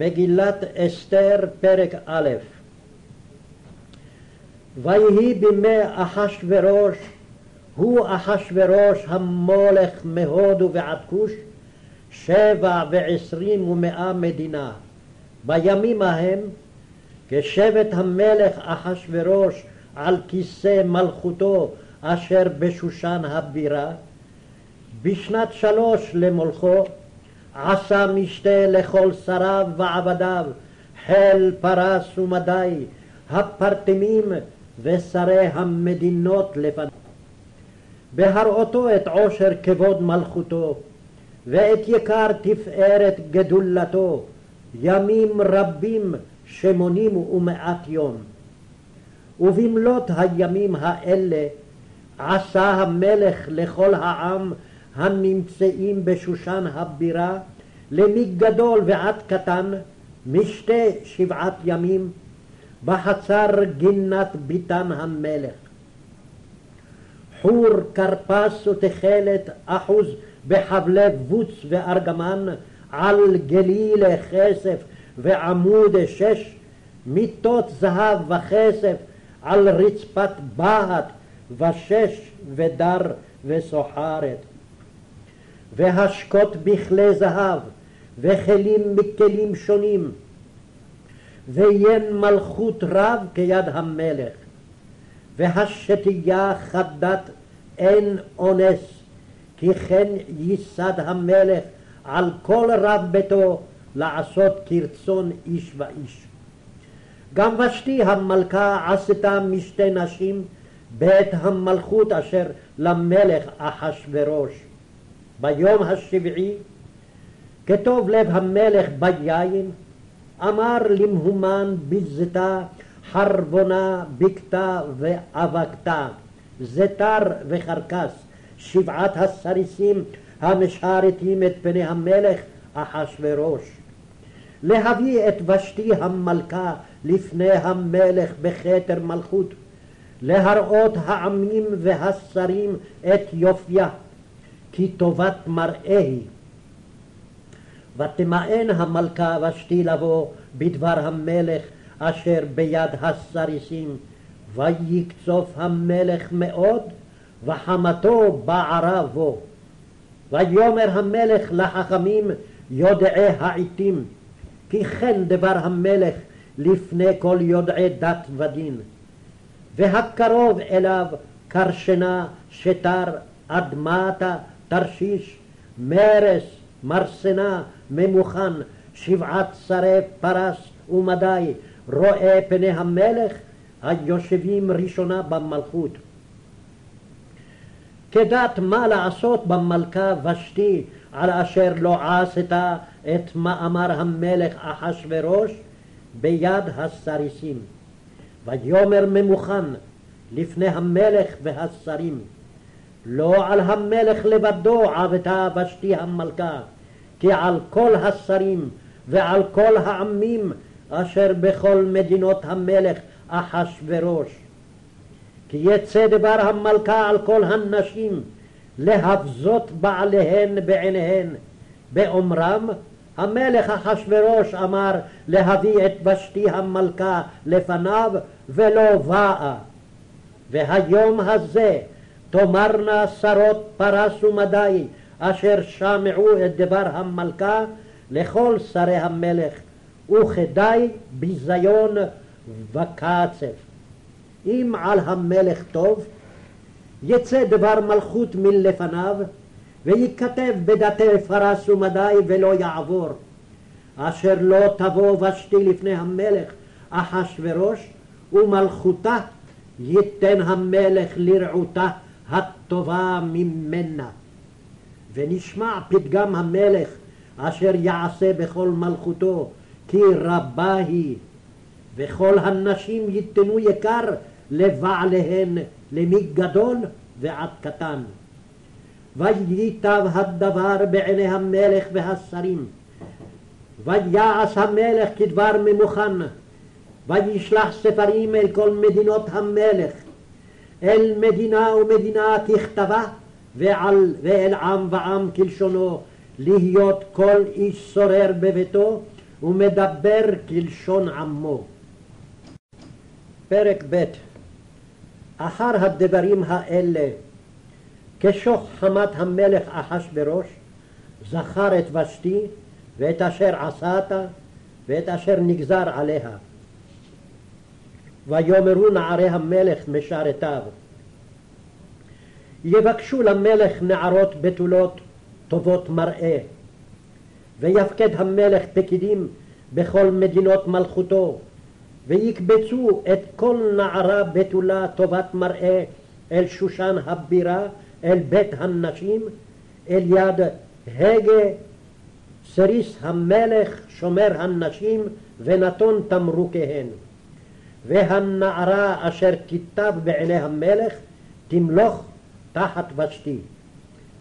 מגילת אסתר, פרק א' ויהי בימי אחשורוש, הוא אחשורוש המולך מהודו ועד כוש, שבע ועשרים ומאה מדינה. בימים ההם, כשבט המלך אחשורוש על כיסא מלכותו אשר בשושן הבירה, בשנת שלוש למולכו עשה משתה לכל שריו ועבדיו, חיל פרס ומדי, הפרטמים ושרי המדינות לפניו. בהראותו את עושר כבוד מלכותו, ואת יקר תפארת גדולתו, ימים רבים שמונים ומעט יום. ובמלאת הימים האלה עשה המלך לכל העם הנמצאים בשושן הבירה, למגדול ועד קטן, משתה שבעת ימים, בחצר גינת ביתן המלך. חור, כרפס ותכלת אחוז בחבלי בוץ וארגמן, על גלילה כסף ועמוד שש, מיטות זהב וכסף על רצפת בהת ושש ודר וסוחרת. והשקות בכלי זהב, וכלים מכלים שונים, ויין מלכות רב כיד המלך, והשתייה חדת אין אונס, כי כן ייסד המלך על כל רב ביתו לעשות כרצון איש ואיש. גם ושתי המלכה עשתה משתי נשים בית המלכות אשר למלך אחשורוש. ביום השבעי, כטוב לב המלך ביין, אמר למהומן בזתה, חרבונה, בקתה ואבקתה, זתר וחרקס, שבעת הסריסים המשרתים את פני המלך אחשורוש. להביא את ושתי המלכה לפני המלך בכתר מלכות, להראות העמים והשרים את יופייה, כי טובת מראה היא. ותמאן המלכה ושתי לבוא בדבר המלך אשר ביד הסריסים, ויקצוף המלך מאוד, וחמתו בערה בו. ויאמר המלך לחכמים יודעי העתים, כי כן דבר המלך לפני כל יודעי דת ודין. והקרוב אליו קרשנה, שתר, אדמתה, תרשיש, מרס, מרסנה, ממוכן, שבעת שרי פרס ומדי, רואה פני המלך היושבים ראשונה במלכות. כדת מה לעשות במלכה ושתי על אשר לא עשתה את מאמר המלך אחשורוש ביד הסריסים. ויאמר ממוכן לפני המלך והשרים לא על המלך לבדו עבדה ושתי המלכה, כי על כל השרים ועל כל העמים אשר בכל מדינות המלך אחשורוש. כי יצא דבר המלכה על כל הנשים להבזות בעליהן בעיניהן, באומרם המלך אחשורוש אמר להביא את ושתי המלכה לפניו ולא באה. והיום הזה תאמרנה שרות פרס ומדי אשר שמעו את דבר המלכה לכל שרי המלך וכדי ביזיון וקצף. אם על המלך טוב יצא דבר מלכות מלפניו וייכתב בדתי פרס ומדי ולא יעבור אשר לא תבוא ושתי לפני המלך אחשורוש ומלכותה ייתן המלך לרעותה הטובה ממנה. ונשמע פתגם המלך אשר יעשה בכל מלכותו, כי רבה היא, וכל הנשים ייתנו יקר לבעליהן, למגדול ועד קטן. וייטב הדבר בעיני המלך והשרים, ויעש המלך כדבר ממוכן, וישלח ספרים אל כל מדינות המלך, אל מדינה ומדינה ככתבה, ועל, ואל עם ועם כלשונו, להיות כל איש שורר בביתו, ומדבר כלשון עמו. פרק ב' אחר הדברים האלה, כשוך חמת המלך אחשורוש, זכר את ושתי ואת אשר עשת ואת אשר נגזר עליה. ויאמרו נערי המלך משרתיו יבקשו למלך נערות בתולות טובות מראה ויפקד המלך פקידים בכל מדינות מלכותו ויקבצו את כל נערה בתולה טובת מראה אל שושן הבירה אל בית הנשים אל יד הגה סריס המלך שומר הנשים ונתון תמרוקיהן והנערה אשר תיטב בעיני המלך תמלוך תחת ושתי.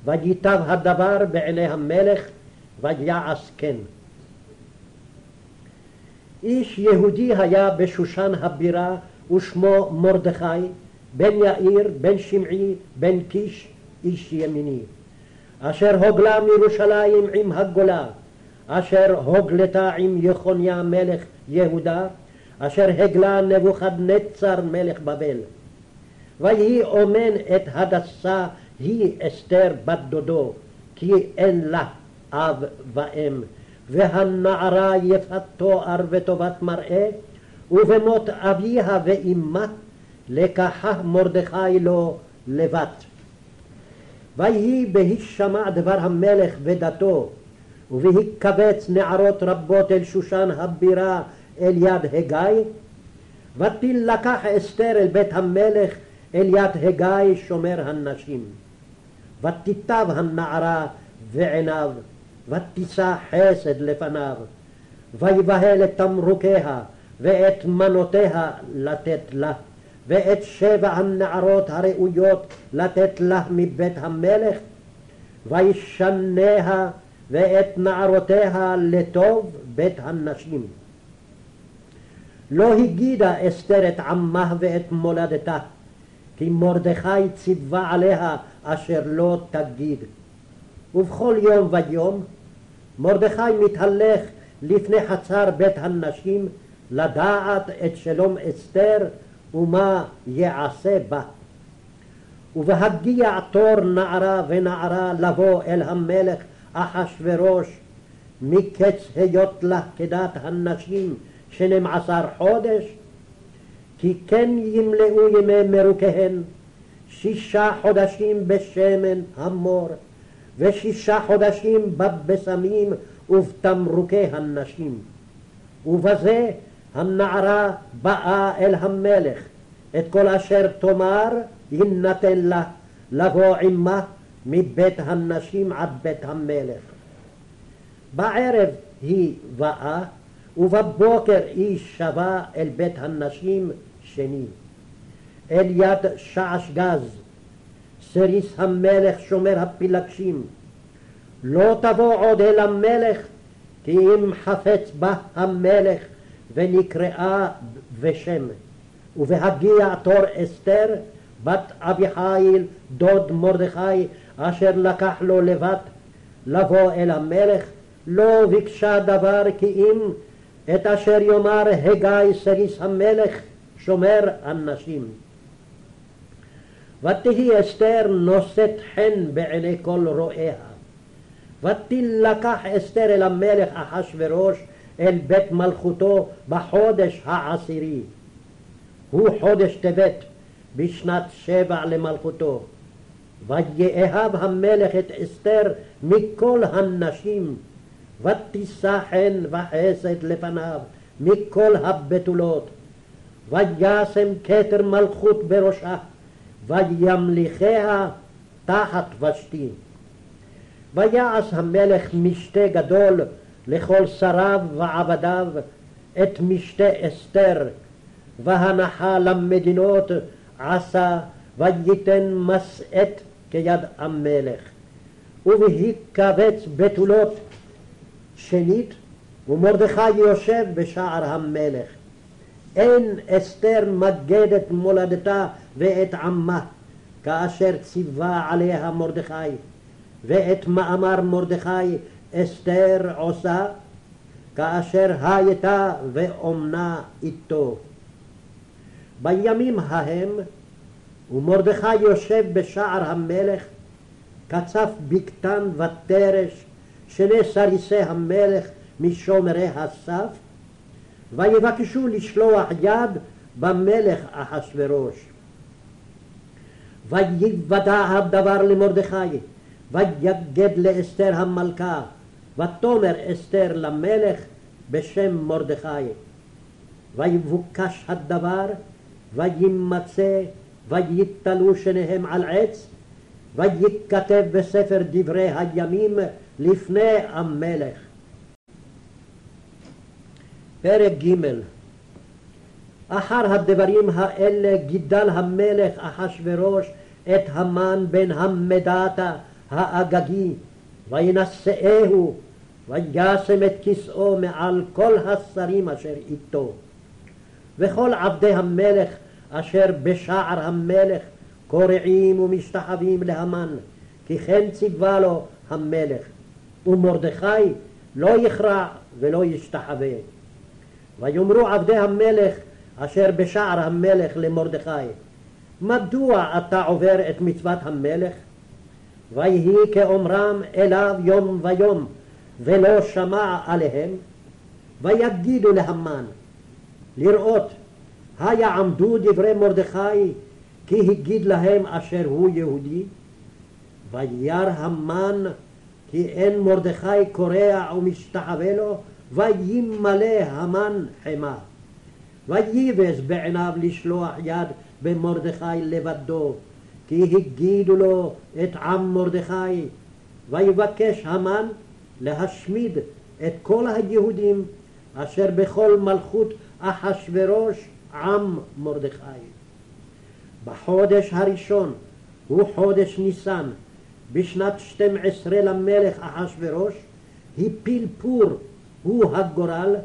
וייטב הדבר בעיני המלך ויעש כן. איש יהודי היה בשושן הבירה ושמו מרדכי בן יאיר בן שמעי בן קיש איש ימיני אשר הוגלה מירושלים עם הגולה אשר הוגלתה עם יחוניה מלך יהודה אשר הגלה נבוכדנצר מלך בבל. ויהי אומן את הדסה היא אסתר בת דודו, כי אין לה אב ואם, והנערה יפת תואר וטובת מראה, ובמות אביה ואמה לקחה מרדכי לו לבת. ויהי בהישמע דבר המלך ודתו, ובהיקבץ נערות רבות אל שושן הבירה אל יד הגיא, ותילקח אסתר אל בית המלך אל יד הגיא שומר הנשים. ותיטב הנערה ועיניו, ותישא חסד לפניו, ויבהל את תמרוקיה ואת מנותיה לתת לה, ואת שבע הנערות הראויות לתת לה מבית המלך, וישניה ואת נערותיה לטוב בית הנשים. לא הגידה אסתר את עמה ואת מולדתה, כי מרדכי ציווה עליה אשר לא תגיד. ובכל יום ויום מרדכי מתהלך לפני חצר בית הנשים לדעת את שלום אסתר ומה יעשה בה. ובהגיע תור נערה ונערה לבוא אל המלך אחשורוש מקץ היות לה כדת הנשים שנים עשר חודש, כי כן ימלאו ימי מרוקיהן שישה חודשים בשמן המור, ושישה חודשים בבשמים ובתמרוקי הנשים. ובזה הנערה באה אל המלך, את כל אשר תאמר יינתן לה, לבוא עמה מבית הנשים עד בית המלך. בערב היא באה ובבוקר איש שבה אל בית הנשים שני. אל יד שעש גז, סריס המלך שומר הפילגשים. לא תבוא עוד אל המלך, כי אם חפץ בה המלך ונקראה בשם. ובהגיע תור אסתר, בת אביחיל, דוד מרדכי, אשר לקח לו לבת, לבוא אל המלך, לא ביקשה דבר כי אם את אשר יאמר הגיא סריס המלך שומר הנשים. ותהי אסתר נושאת חן בעיני כל רואיה. ותילקח אסתר אל המלך אחשורוש אל בית מלכותו בחודש העשירי. הוא חודש טבת בשנת שבע למלכותו. ויאהב המלך את אסתר מכל הנשים ותישא חן וחסד לפניו מכל הבתולות, וישם כתר מלכות בראשה, וימליכיה תחת ושתי. ויעש המלך משתה גדול לכל שריו ועבדיו את משתה אסתר, והנחה למדינות עשה וייתן מסעת כיד המלך. ובהיקבץ בתולות שנית, ומרדכי יושב בשער המלך. אין אסתר מגד את מולדתה ואת עמה, כאשר ציווה עליה מרדכי, ואת מאמר מרדכי אסתר עושה, כאשר הייתה ואומנה איתו. בימים ההם, ומרדכי יושב בשער המלך, קצף בקתן ותרש, שני סריסי המלך משומרי הסף, ויבקשו לשלוח יד במלך אחשורוש. ויוודע הדבר למרדכי, ויגד לאסתר המלכה, ותאמר אסתר למלך בשם מרדכי. ויבוקש הדבר, וימצא, ויתלו שניהם על עץ, וייכתב בספר דברי הימים לפני המלך. פרק ג' אחר הדברים האלה גידל המלך אחשורוש את המן בן המדתה האגגי, וינשאהו, וישם את כסאו מעל כל השרים אשר איתו. וכל עבדי המלך אשר בשער המלך קורעים ומשתחווים להמן, כי כן ציווה לו המלך, ומרדכי לא יכרע ולא ישתחווה. ויאמרו עבדי המלך אשר בשער המלך למרדכי, מדוע אתה עובר את מצוות המלך? ויהי כאומרם אליו יום ויום, ולא שמע עליהם, ויגידו להמן, לראות, היעמדו דברי מרדכי, כי הגיד להם אשר הוא יהודי? וירא המן כי אין מרדכי קורע ומשתחווה לו, וימלא המן חמה. וייבז בעיניו לשלוח יד במרדכי לבדו, כי הגידו לו את עם מרדכי, ויבקש המן להשמיד את כל היהודים אשר בכל מלכות אחשורוש עם מרדכי. בחודש הראשון, הוא חודש ניסן, בשנת שתים עשרה למלך אחשורוש, הפיל פור, הוא הגורל,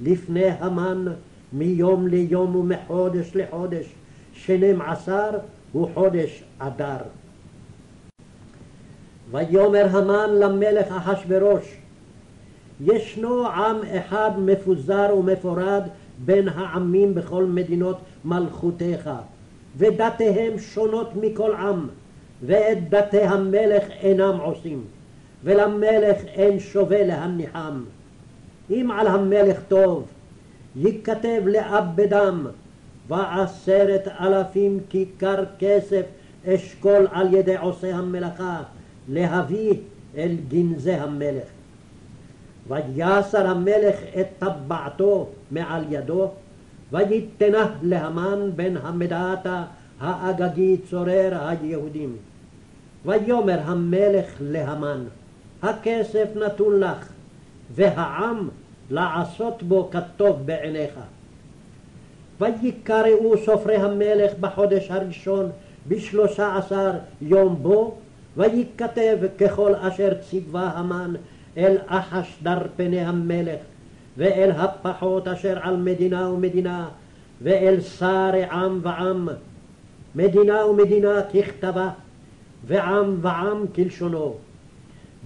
לפני המן מיום ליום ומחודש לחודש, שנים עשר הוא חודש אדר. ויאמר המן למלך אחשורוש, ישנו עם אחד מפוזר ומפורד בין העמים בכל מדינות מלכותיך, ודתיהם שונות מכל עם, ואת דתי המלך אינם עושים, ולמלך אין שווה להניחם. אם על המלך טוב, ייכתב לאבדם, ועשרת אלפים כיכר כסף אשכול על ידי עושי המלאכה, להביא אל גנזי המלך. ויסר המלך את טבעתו מעל ידו, ויתנה להמן בן המדעתה האגגי צורר היהודים. ויאמר המלך להמן, הכסף נתון לך, והעם לעשות בו כטוב בעיניך. ויקראו סופרי המלך בחודש הראשון בשלושה עשר יום בו, ויכתב ככל אשר ציווה המן אל אחש דרפני המלך, ואל הפחות אשר על מדינה ומדינה, ואל שרי עם ועם, מדינה ומדינה ככתבה, ועם ועם כלשונו.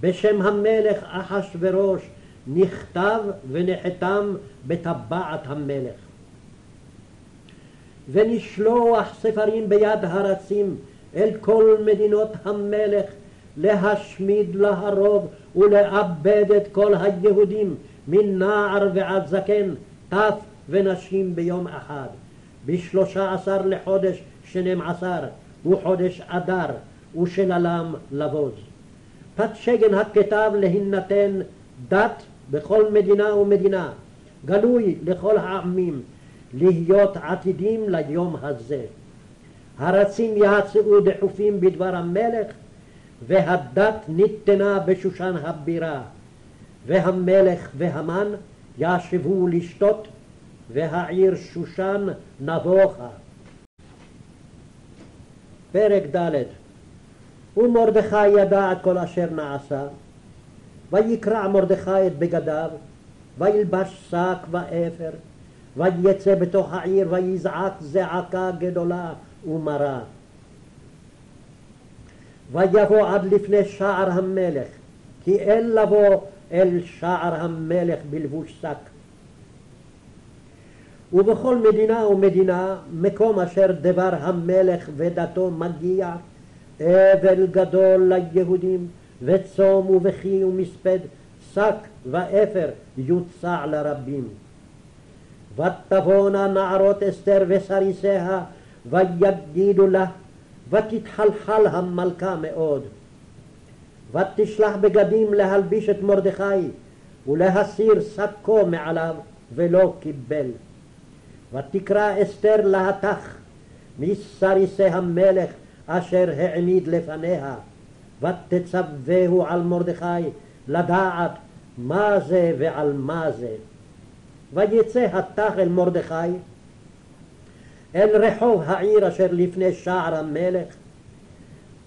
בשם המלך אחשורוש נכתב ונחתם בטבעת המלך. ונשלוח ספרים ביד הרצים אל כל מדינות המלך להשמיד, להרוג ולאבד את כל היהודים מנער ועד זקן, טף ונשים ביום אחד. בשלושה עשר לחודש שנים עשר הוא חודש אדר ושללם לבוז. פתשגן הכתב להינתן דת בכל מדינה ומדינה, גלוי לכל העמים, להיות עתידים ליום הזה. הרצים יצאו דחופים בדבר המלך, והדת ניתנה בשושן הבירה, והמלך והמן ישבו לשתות, והעיר שושן נבוכה. פרק ד' ומרדכי ידע את כל אשר נעשה, ויקרע מרדכי את בגדיו, וילבש שק ואפר, ויצא בתוך העיר ויזעק זעקה גדולה ומרה. ויבוא עד לפני שער המלך, כי אין לבוא אל שער המלך בלבוש שק. ובכל מדינה ומדינה, מקום אשר דבר המלך ודתו מגיע, אבל גדול ליהודים, וצום ובכי ומספד, שק ואפר יוצע לרבים. ותבואנה נערות אסתר וסריסיה, ויגידו לה, ותתחלחל המלכה מאוד. ותשלח בגדים להלביש את מרדכי, ולהסיר שקו מעליו, ולא קיבל. ותקרא אסתר להתך מסריסי המלך אשר העמיד לפניה, ותצווהו על מרדכי לדעת מה זה ועל מה זה. ויצא התך אל מרדכי אל רחוב העיר אשר לפני שער המלך,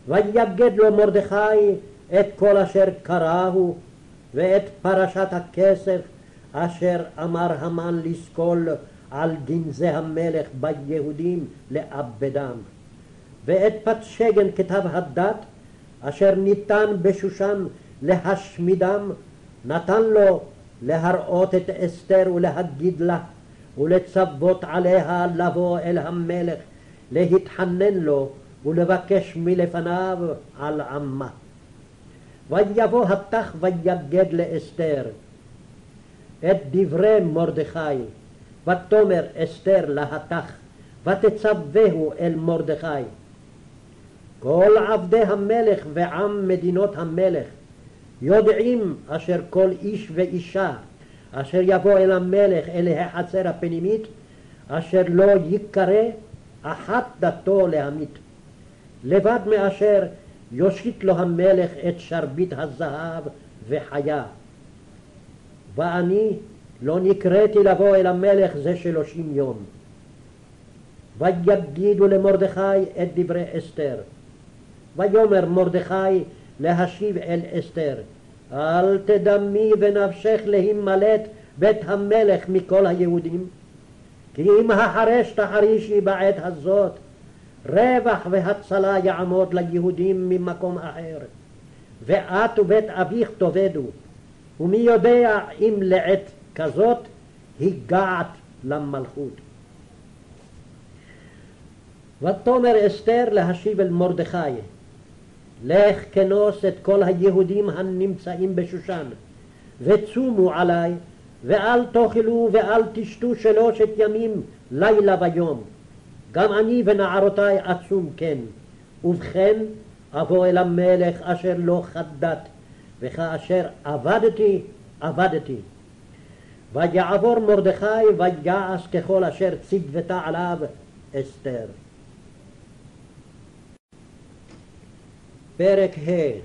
ויגד לו מרדכי את כל אשר קראהו ואת פרשת הכסף אשר אמר המן לסקול על גנזי המלך ביהודים לאבדם, ואת פתשגן כתב הדת אשר ניתן בשושן להשמידם, נתן לו להראות את אסתר ולהגיד לה ולצוות עליה לבוא אל המלך, להתחנן לו ולבקש מלפניו על עמה. ויבוא התח ויגד לאסתר. את דברי מרדכי, ותאמר אסתר להתך, ותצווהו אל מרדכי. כל עבדי המלך ועם מדינות המלך יודעים אשר כל איש ואישה אשר יבוא אל המלך אל החצר הפנימית אשר לא ייקרא אחת דתו להמית לבד מאשר יושיט לו המלך את שרביט הזהב וחיה ואני לא נקראתי לבוא אל המלך זה שלושים יום. ויגידו למרדכי את דברי אסתר. ויאמר מרדכי להשיב אל אסתר אל תדמי בנפשך להימלט בית המלך מכל היהודים כי אם החרש תחרישי בעת הזאת רווח והצלה יעמוד ליהודים ממקום אחר. ואת ובית אביך תאבדו ומי יודע אם לעת כזאת הגעת למלכות. ותאמר אסתר להשיב אל מרדכי לך כנוס את כל היהודים הנמצאים בשושן, וצומו עלי, ואל תאכלו ואל תשתו שלושת ימים, לילה ויום. גם אני ונערותי אצום כן. ובכן אבוא אל המלך אשר לא חדת, וכאשר עבדתי, עבדתי. ויעבור מרדכי ויעש ככל אשר ציוותה עליו אסתר. פרק ה'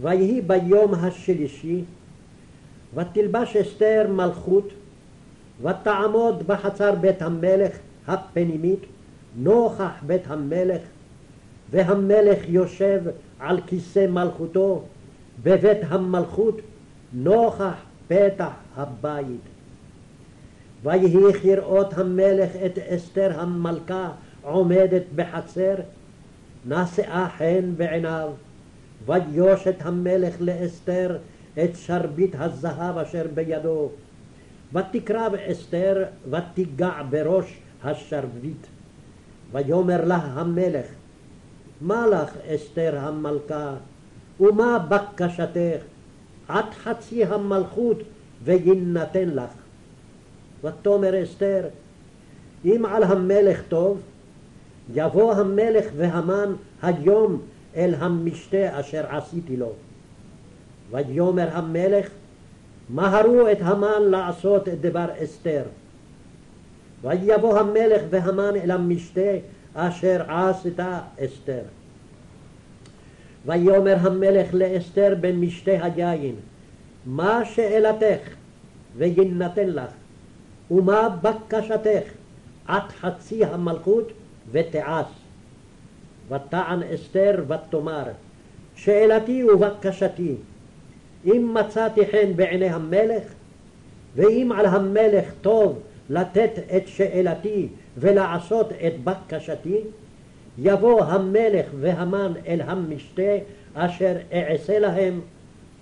ויהי ביום השלישי ותלבש אסתר מלכות ותעמוד בחצר בית המלך הפנימית נוכח בית המלך והמלך יושב על כיסא מלכותו בבית המלכות נוכח פתח הבית. ויהי כראות המלך את אסתר המלכה עומדת בחצר נשאה חן בעיניו, ויושת המלך לאסתר את שרביט הזהב אשר בידו, ותקרב אסתר ותיגע בראש השרביט. ויאמר לה המלך, מה לך אסתר המלכה, ומה בקשתך? עד חצי המלכות ויינתן לך. ותאמר אסתר, אם על המלך טוב, יבוא המלך והמן היום אל המשתה אשר עשיתי לו. ויאמר המלך, מהרו את המן לעשות את דבר אסתר. ויבוא המלך והמן אל המשתה אשר עשתה אסתר. ויאמר המלך לאסתר במשתה היין, מה שאלתך ויינתן לך, ומה בקשתך עד חצי המלכות ותעש. ותען אסתר ותאמר, שאלתי ובקשתי, אם מצאתי חן בעיני המלך, ואם על המלך טוב לתת את שאלתי ולעשות את בקשתי, יבוא המלך והמן אל המשתה אשר אעשה להם,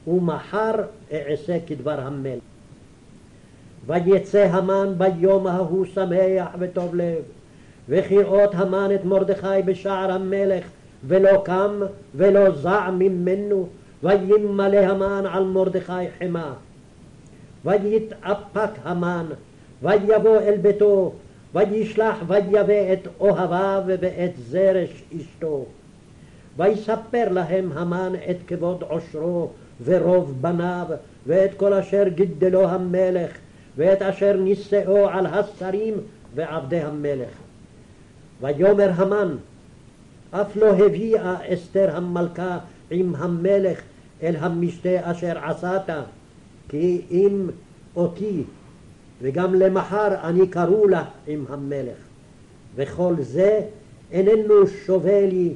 ומחר אעשה כדבר המלך. ויצא המן ביום ההוא שמח וטוב לב, וכראות המן את מרדכי בשער המלך, ולא קם ולא זע ממנו, וימלא המן על מרדכי חמא. ויתאפק המן, ויבוא אל ביתו, וישלח ויבא את אוהביו ואת זרש אשתו. ויספר להם המן את כבוד עושרו ורוב בניו, ואת כל אשר גידלו המלך, ואת אשר נישאו על השרים ועבדי המלך. ויאמר המן, אף לא הביאה אסתר המלכה עם המלך אל המשתה אשר עשת, כי אם אותי, וגם למחר אני קראו לה עם המלך. וכל זה איננו שווה לי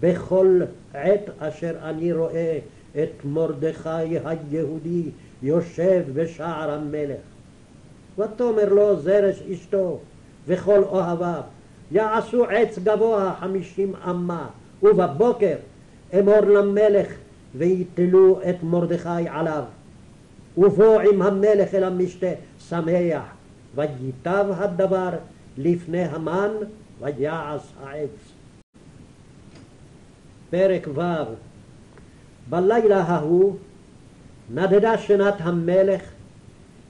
בכל עת אשר אני רואה את מרדכי היהודי יושב בשער המלך. ותאמר לו זרש אשתו וכל אוהביו יעשו עץ גבוה חמישים אמה ובבוקר אמור למלך ויתלו את מרדכי עליו ובוא עם המלך אל המשתה שמח וייטב הדבר לפני המן ויעש העץ. פרק ו' בלילה ההוא נדדה שנת המלך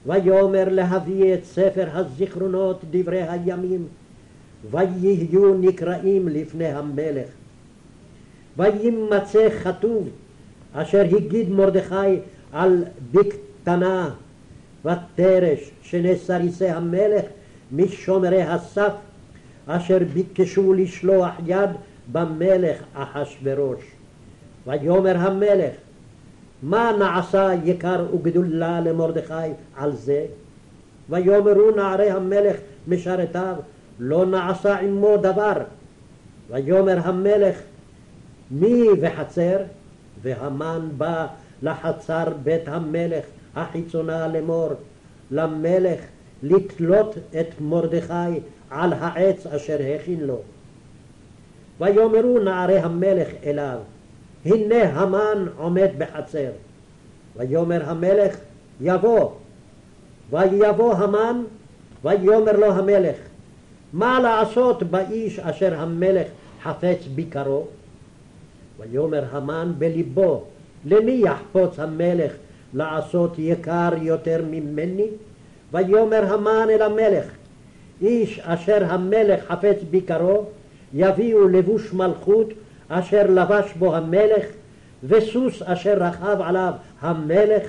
ויאמר להביא את ספר הזיכרונות דברי הימים ויהיו נקראים לפני המלך וימצא כתוב אשר הגיד מרדכי על בקטנה ותרש שני סריסי המלך משומרי הסף אשר ביקשו לשלוח יד במלך אחשורוש. ויאמר המלך מה נעשה יקר וגדולה למרדכי על זה? ויאמרו נערי המלך משרתיו לא נעשה עמו דבר. ויאמר המלך מי וחצר? והמן בא לחצר בית המלך החיצונה לאמור למלך לתלות את מרדכי על העץ אשר הכין לו. ויאמרו נערי המלך אליו הנה המן עומד בחצר. ויאמר המלך יבוא. ויבוא המן ויאמר לו המלך מה לעשות באיש אשר המלך חפץ ביקרו? ויאמר המן בלבו למי יחפוץ המלך לעשות יקר יותר ממני? ויאמר המן אל המלך איש אשר המלך חפץ ביקרו יביאו לבוש מלכות אשר לבש בו המלך וסוס אשר רכב עליו המלך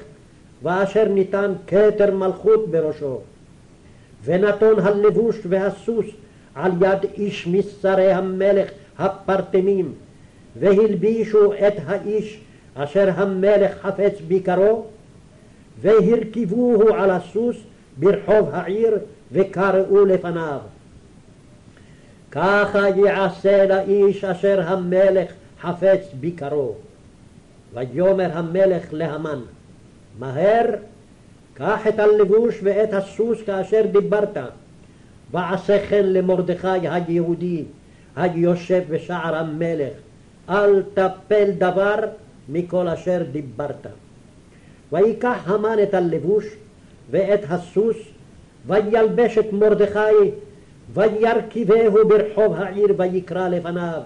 ואשר ניתן כתר מלכות בראשו ונתון הלבוש והסוס על יד איש משרי המלך הפרטמים והלבישו את האיש אשר המלך חפץ ביקרו והרכיבוהו על הסוס ברחוב העיר וקראו לפניו. ככה יעשה לאיש אשר המלך חפץ ביקרו. ויאמר המלך להמן, מהר קח את הלבוש ואת הסוס כאשר דיברת, ועשה כן למרדכי היהודי היושב בשער המלך, אל תפל דבר מכל אשר דיברת. ויקח המן את הלבוש ואת הסוס, וילבש את מרדכי, וירכיבהו ברחוב העיר ויקרא לפניו.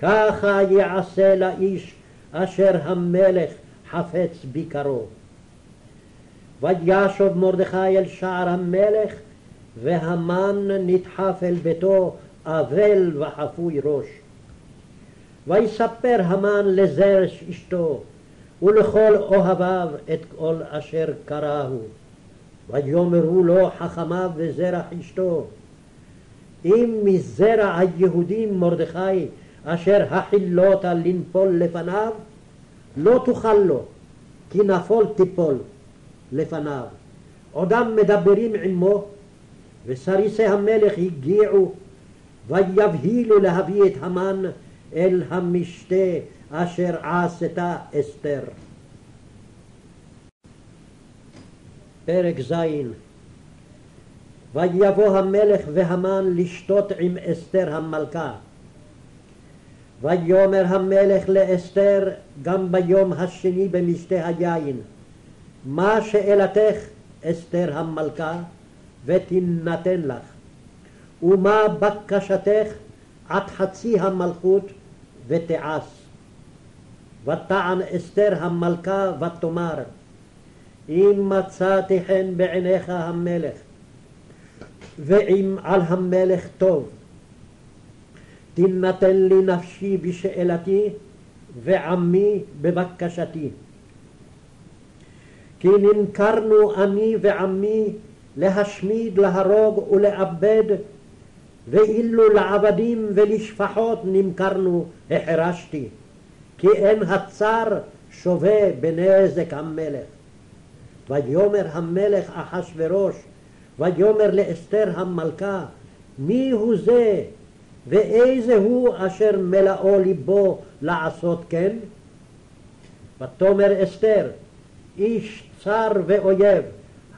ככה יעשה לאיש אשר המלך חפץ ביקרו. וישוב מרדכי אל שער המלך, והמן נדחף אל ביתו אבל וחפוי ראש. ויספר המן לזרש אשתו ולכל אוהביו את כל אשר קראהו. ויאמרו לו חכמיו וזרח אשתו אם מזרע היהודים מרדכי אשר החילותה לנפול לפניו לא תוכל לו כי נפול תיפול לפניו. עודם מדברים עמו וסריסי המלך הגיעו ויבהילו להביא את המן אל המשתה אשר עשתה אסתר. פרק ז' ויבוא המלך והמן לשתות עם אסתר המלכה. ויאמר המלך לאסתר גם ביום השני במשתה היין, מה שאלתך אסתר המלכה ותינתן לך, ומה בקשתך עד חצי המלכות ותעש. ותען אסתר המלכה ותאמר אם מצאתי חן בעיניך המלך ואם על המלך טוב תינתן לי נפשי בשאלתי ועמי בבקשתי. כי נמכרנו אני ועמי להשמיד, להרוג ולאבד, ואילו לעבדים ולשפחות נמכרנו החרשתי, כי אין הצר שווה בנזק המלך. ויאמר המלך אחשורוש, ויאמר לאסתר המלכה, מי הוא זה ואיזה הוא אשר מלאו ליבו לעשות כן? ותאמר אסתר, איש צר ואויב,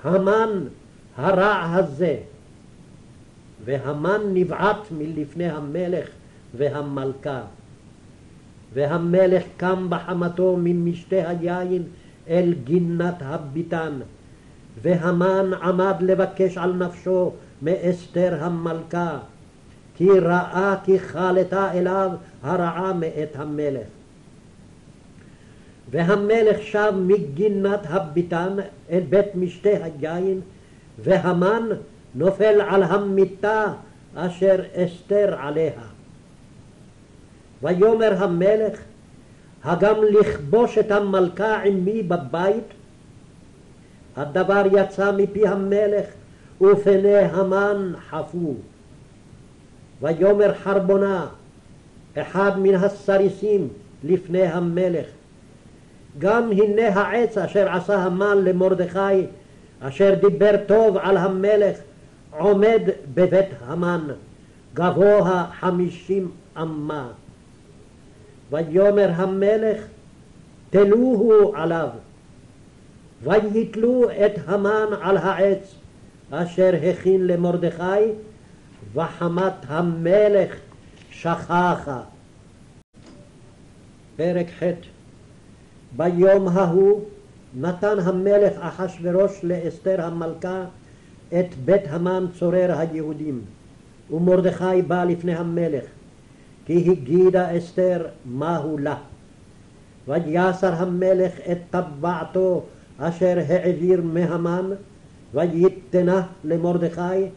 המן הרע הזה. והמן נבעט מלפני המלך והמלכה. והמלך קם בחמתו ממשתה היין אל גינת הביתן, והמן עמד לבקש על נפשו מאסתר המלכה, כי ראה כי חלתה אליו הרעה מאת המלך. והמלך שב מגינת הביתן אל בית משתה היין, והמן נופל על המיטה אשר אסתר עליה. ויאמר המלך, הגם לכבוש את המלכה עמי בבית? הדבר יצא מפי המלך, ופני המן חפו. ויאמר חרבונה, אחד מן הסריסים לפני המלך, גם הנה העץ אשר עשה המן למרדכי, אשר דיבר טוב על המלך, עומד בבית המן, גבוה חמישים אמה. ויאמר המלך, תלוהו עליו. ויתלו את המן על העץ אשר הכין למרדכי, וחמת המלך שכחה. פרק ח' ביום ההוא נתן המלך אחשורוש לאסתר המלכה את בית המן צורר היהודים, ומרדכי בא לפני המלך, כי הגידה אסתר מהו לה. ויסר המלך את טבעתו אשר העביר מהמן, וייתנה למרדכי,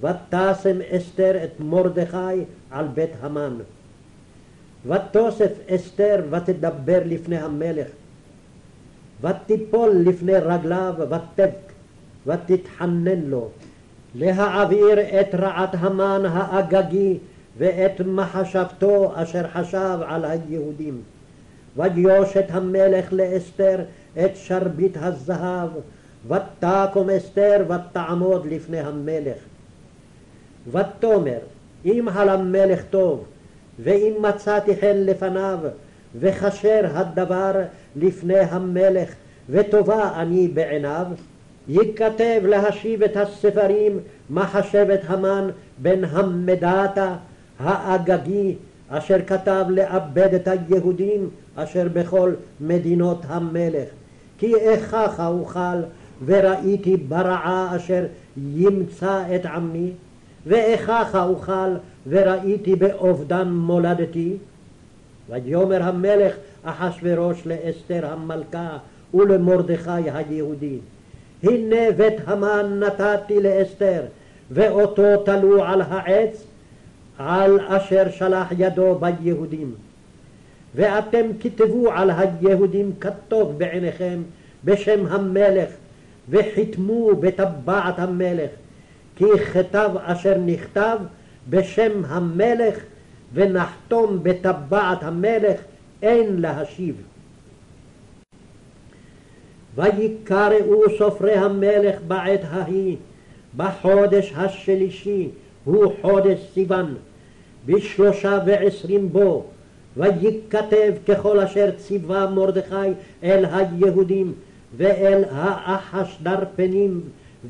ותשם אסתר את מרדכי על בית המן. ותוסף אסתר ותדבר לפני המלך, ותיפול לפני רגליו ותבק, ותתחנן לו, להעביר את רעת המן האגגי ואת מחשבתו אשר חשב על היהודים. ויושת המלך לאסתר את שרביט הזהב, ותקום אסתר ותעמוד לפני המלך. ותאמר, אם על המלך טוב, ואם מצאתי חן לפניו, וכשר הדבר לפני המלך, וטובה אני בעיניו, ייכתב להשיב את הספרים מחשבת המן בן המדתה האגגי, אשר כתב לאבד את היהודים אשר בכל מדינות המלך. כי איכך אוכל וראיתי ברעה אשר ימצא את עמי, ואיכך אוכל וראיתי באובדן מולדתי. ויאמר המלך אחשורוש לאסתר המלכה ולמרדכי היהודי, הנה בית המן נתתי לאסתר, ואותו תלו על העץ, על אשר שלח ידו ביהודים. ואתם כתבו על היהודים כטוב בעיניכם בשם המלך, וחיתמו בטבעת המלך, כי כתב אשר נכתב בשם המלך, ונחתום בטבעת המלך, אין להשיב. ויקראו סופרי המלך בעת ההיא, בחודש השלישי, הוא חודש סיוון, בשלושה ועשרים בו, וייכתב ככל אשר ציווה מרדכי אל היהודים ואל האחשדרפנים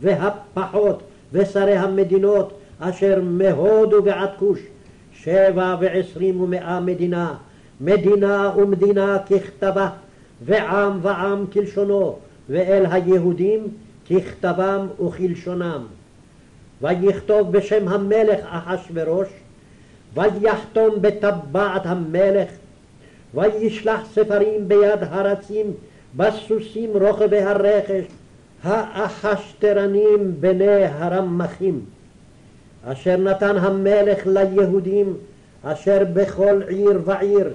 והפחות ושרי המדינות אשר מהודו ועד כוש, שבע ועשרים ומאה מדינה, מדינה ומדינה ככתבה, ועם ועם כלשונו, ואל היהודים ככתבם וכלשונם. ויכתוב בשם המלך אחשורוש, ויחתום בטבעת המלך, וישלח ספרים ביד הרצים, בסוסים רוכבי הרכש, האחשתרנים בני הרמחים, אשר נתן המלך ליהודים, אשר בכל עיר ועיר,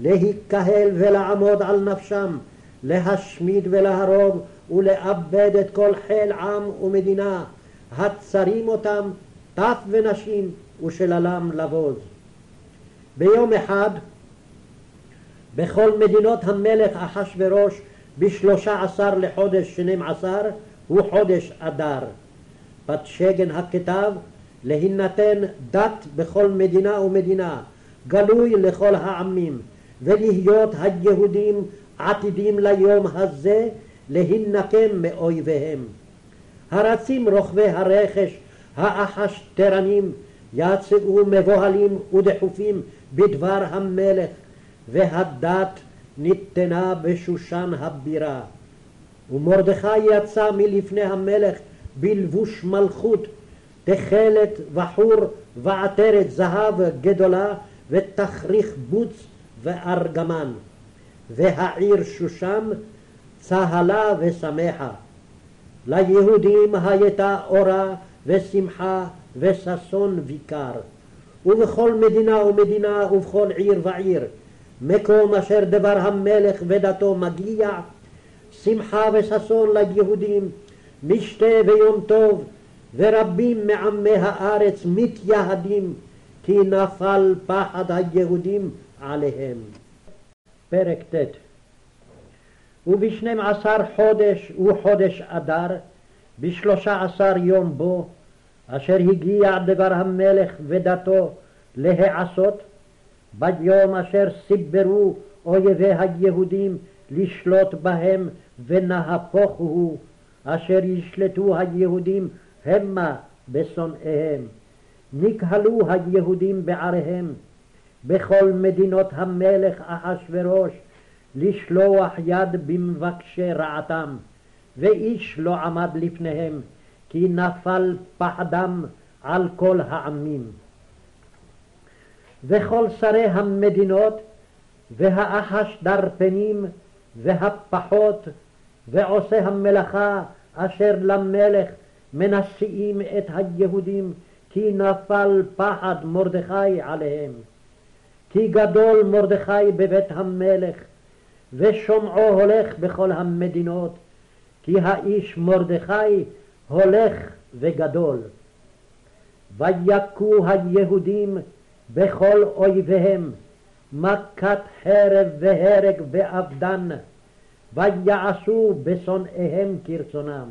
להיקהל ולעמוד על נפשם, להשמיד ולהרוג ולאבד את כל חיל עם ומדינה, הצרים אותם, טף ונשים, ושללם לבוז. ביום אחד, בכל מדינות המלך אחשורוש, בשלושה עשר לחודש שנים עשר, הוא חודש אדר. פתשגן הכתב, להינתן דת בכל מדינה ומדינה, גלוי לכל העמים, ולהיות היהודים עתידים ליום הזה להינקם מאויביהם. הרצים רוכבי הרכש, האחשתרנים, יצאו מבוהלים ודחופים בדבר המלך, והדת ניתנה בשושן הבירה. ומרדכי יצא מלפני המלך בלבוש מלכות, תכלת וחור ועטרת זהב גדולה ותכריך בוץ וארגמן. והעיר שושן צהלה ושמחה. ליהודים הייתה אורה ושמחה וששון ויקר. ובכל מדינה ומדינה ובכל עיר ועיר, מקום אשר דבר המלך ודתו מגיע, שמחה וששון ליהודים, משתה ויום טוב, ורבים מעמי הארץ מתייהדים, כי נפל פחד היהודים עליהם. פרק ט' ובשנים עשר חודש וחודש אדר, בשלושה עשר יום בו, אשר הגיע דבר המלך ודתו להיעשות, ביום אשר סיברו אויבי היהודים לשלוט בהם ונהפוך הוא, אשר ישלטו היהודים המה בשונאיהם. נקהלו היהודים בעריהם, בכל מדינות המלך אחשורוש, לשלוח יד במבקשי רעתם, ואיש לא עמד לפניהם, כי נפל פחדם על כל העמים. וכל שרי המדינות, והאחש דרפנים, והפחות, ועושי המלאכה, אשר למלך מנשיאים את היהודים, כי נפל פחד מרדכי עליהם. כי גדול מרדכי בבית המלך, ושומעו הולך בכל המדינות, כי האיש מרדכי הולך וגדול. ויכו היהודים בכל אויביהם, מכת חרב והרג ואבדן, ויעשו בשונאיהם כרצונם.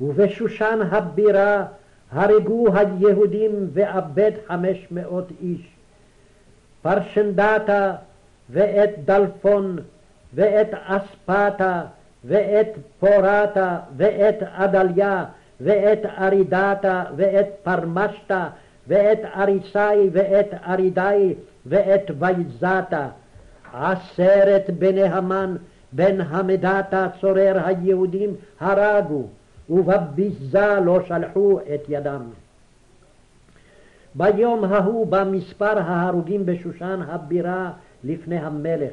ובשושן הבירה הרגו היהודים ואבד חמש מאות איש. פרשנדתה ואת דלפון ואת אספתה ואת פורתה ואת עדליה ואת ארידתה ואת פרמשתה ואת אריסאי ואת ארידאי ואת ויזתה עשרת בני המן בן המדתה צורר היהודים הרגו ובביזה לא שלחו את ידם. ביום ההוא בא מספר ההרוגים בשושן הבירה לפני המלך.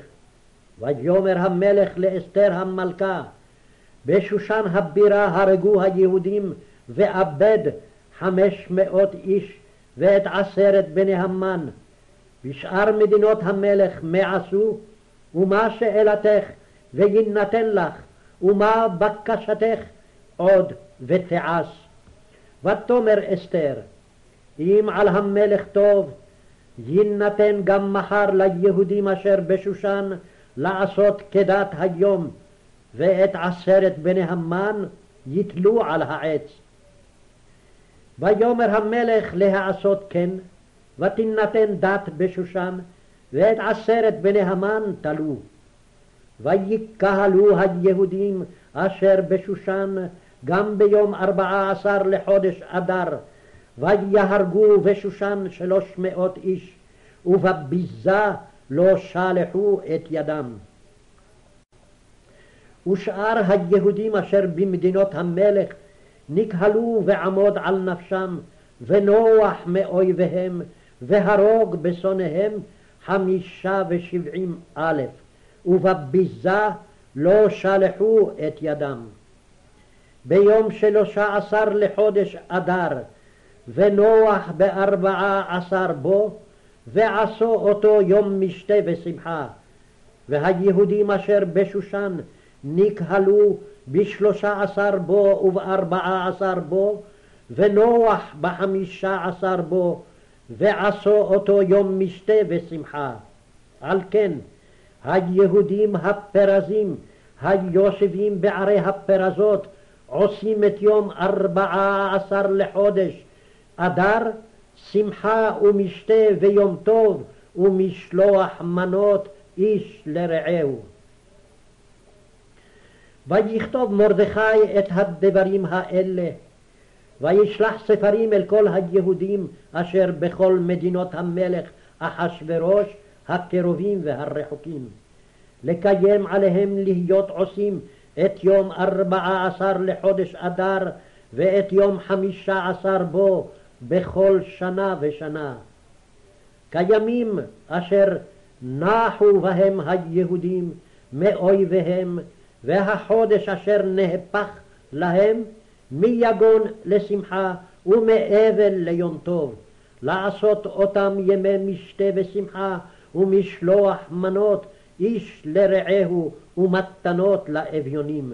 ויאמר המלך לאסתר המלכה, בשושן הבירה הרגו היהודים ואבד חמש מאות איש ואת עשרת בני המן. בשאר מדינות המלך מה עשו? ומה שאלתך ויינתן לך? ומה בקשתך? עוד ותעש. ותאמר אסתר, אם על המלך טוב, יינתן גם מחר ליהודים אשר בשושן לעשות כדת היום, ואת עשרת בני המן יתלו על העץ. ויאמר המלך להעשות כן, ותינתן דת בשושן, ואת עשרת בני המן תלו. ויקהלו היהודים אשר בשושן גם ביום ארבעה עשר לחודש אדר, ויהרגו בשושן שלוש מאות איש, ובביזה לא שלחו את ידם. ושאר היהודים אשר במדינות המלך נקהלו ועמוד על נפשם, ונוח מאויביהם, והרוג בשונאיהם חמישה ושבעים א', ובביזה לא שלחו את ידם. ביום שלושה עשר לחודש אדר, ונוח בארבעה עשר בו, ועשו אותו יום משתה ושמחה. והיהודים אשר בשושן נקהלו בשלושה עשר בו ובארבעה עשר בו, ונוח בחמישה עשר בו, ועשו אותו יום משתה ושמחה. על כן, היהודים הפרזים, היושבים בערי הפרזות, עושים את יום ארבעה עשר לחודש, אדר, שמחה ומשתה ויום טוב, ומשלוח מנות איש לרעהו. ויכתוב מרדכי את הדברים האלה, וישלח ספרים אל כל היהודים אשר בכל מדינות המלך אחשורוש הקרובים והרחוקים, לקיים עליהם להיות עושים את יום ארבעה עשר לחודש אדר ואת יום חמישה עשר בו בכל שנה ושנה. כימים אשר נחו בהם היהודים מאויביהם והחודש אשר נהפך להם מיגון לשמחה ומאבל ליום טוב, לעשות אותם ימי משתה ושמחה ומשלוח מנות איש לרעהו ומתנות לאביונים.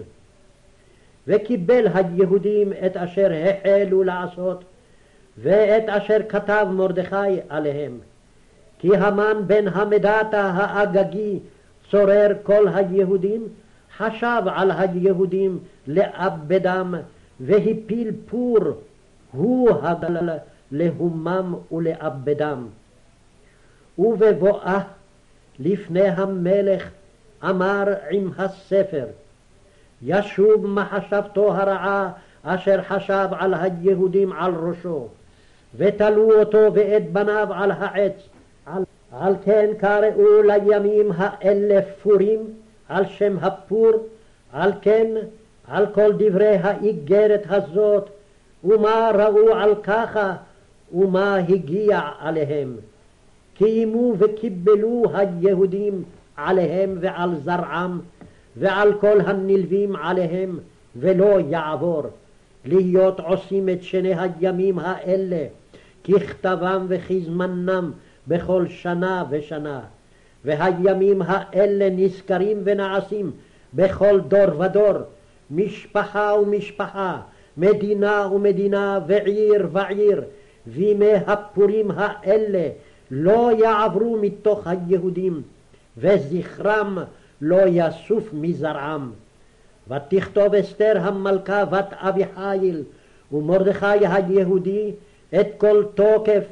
וקיבל היהודים את אשר החלו לעשות ואת אשר כתב מרדכי עליהם. כי המן בן המדתה האגגי צורר כל היהודים חשב על היהודים לאבדם והפיל פור הוא הגל להומם ולאבדם. ובבואה לפני המלך אמר עם הספר ישוב מחשבתו הרעה אשר חשב על היהודים על ראשו ותלו אותו ואת בניו על העץ. על, על כן קראו לימים האלה פורים על שם הפור על כן על כל דברי האיגרת הזאת ומה ראו על ככה ומה הגיע עליהם. קיימו וקיבלו היהודים עליהם ועל זרעם ועל כל הנלווים עליהם ולא יעבור. להיות עושים את שני הימים האלה ככתבם וכזמנם בכל שנה ושנה והימים האלה נזכרים ונעשים בכל דור ודור משפחה ומשפחה מדינה ומדינה ועיר ועיר וימי הפורים האלה לא יעברו מתוך היהודים, וזכרם לא יסוף מזרעם. ותכתוב אסתר המלכה בת אביחיל ומרדכי היהודי את כל תוקף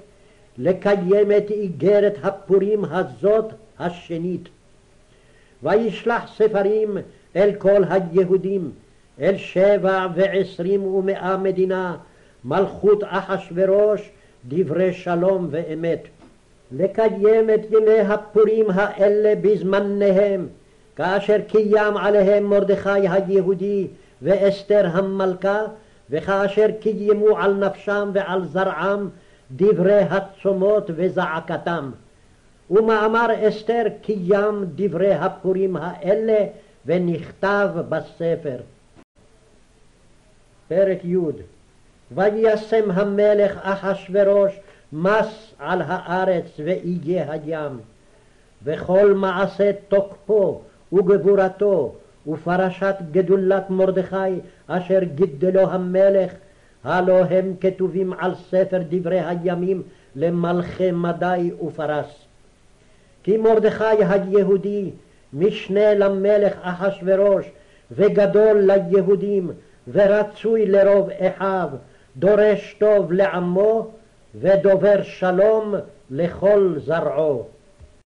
לקיים את איגרת הפורים הזאת השנית. וישלח ספרים אל כל היהודים, אל שבע ועשרים ומאה מדינה, מלכות אחשורוש, דברי שלום ואמת. לקיים את ימי הפורים האלה בזמניהם, כאשר קיים עליהם מרדכי היהודי ואסתר המלכה, וכאשר קיימו על נפשם ועל זרעם דברי הצומות וזעקתם. ומאמר אסתר קיים דברי הפורים האלה ונכתב בספר. פרק י' ויישם המלך אחשורוש מס על הארץ ואיגי הים, וכל מעשה תוקפו וגבורתו ופרשת גדולת מרדכי אשר גידלו המלך, הלא הם כתובים על ספר דברי הימים למלכי מדי ופרס. כי מרדכי היהודי משנה למלך אחשורוש וגדול ליהודים ורצוי לרוב אחיו, דורש טוב לעמו ודובר שלום לכל זרעו.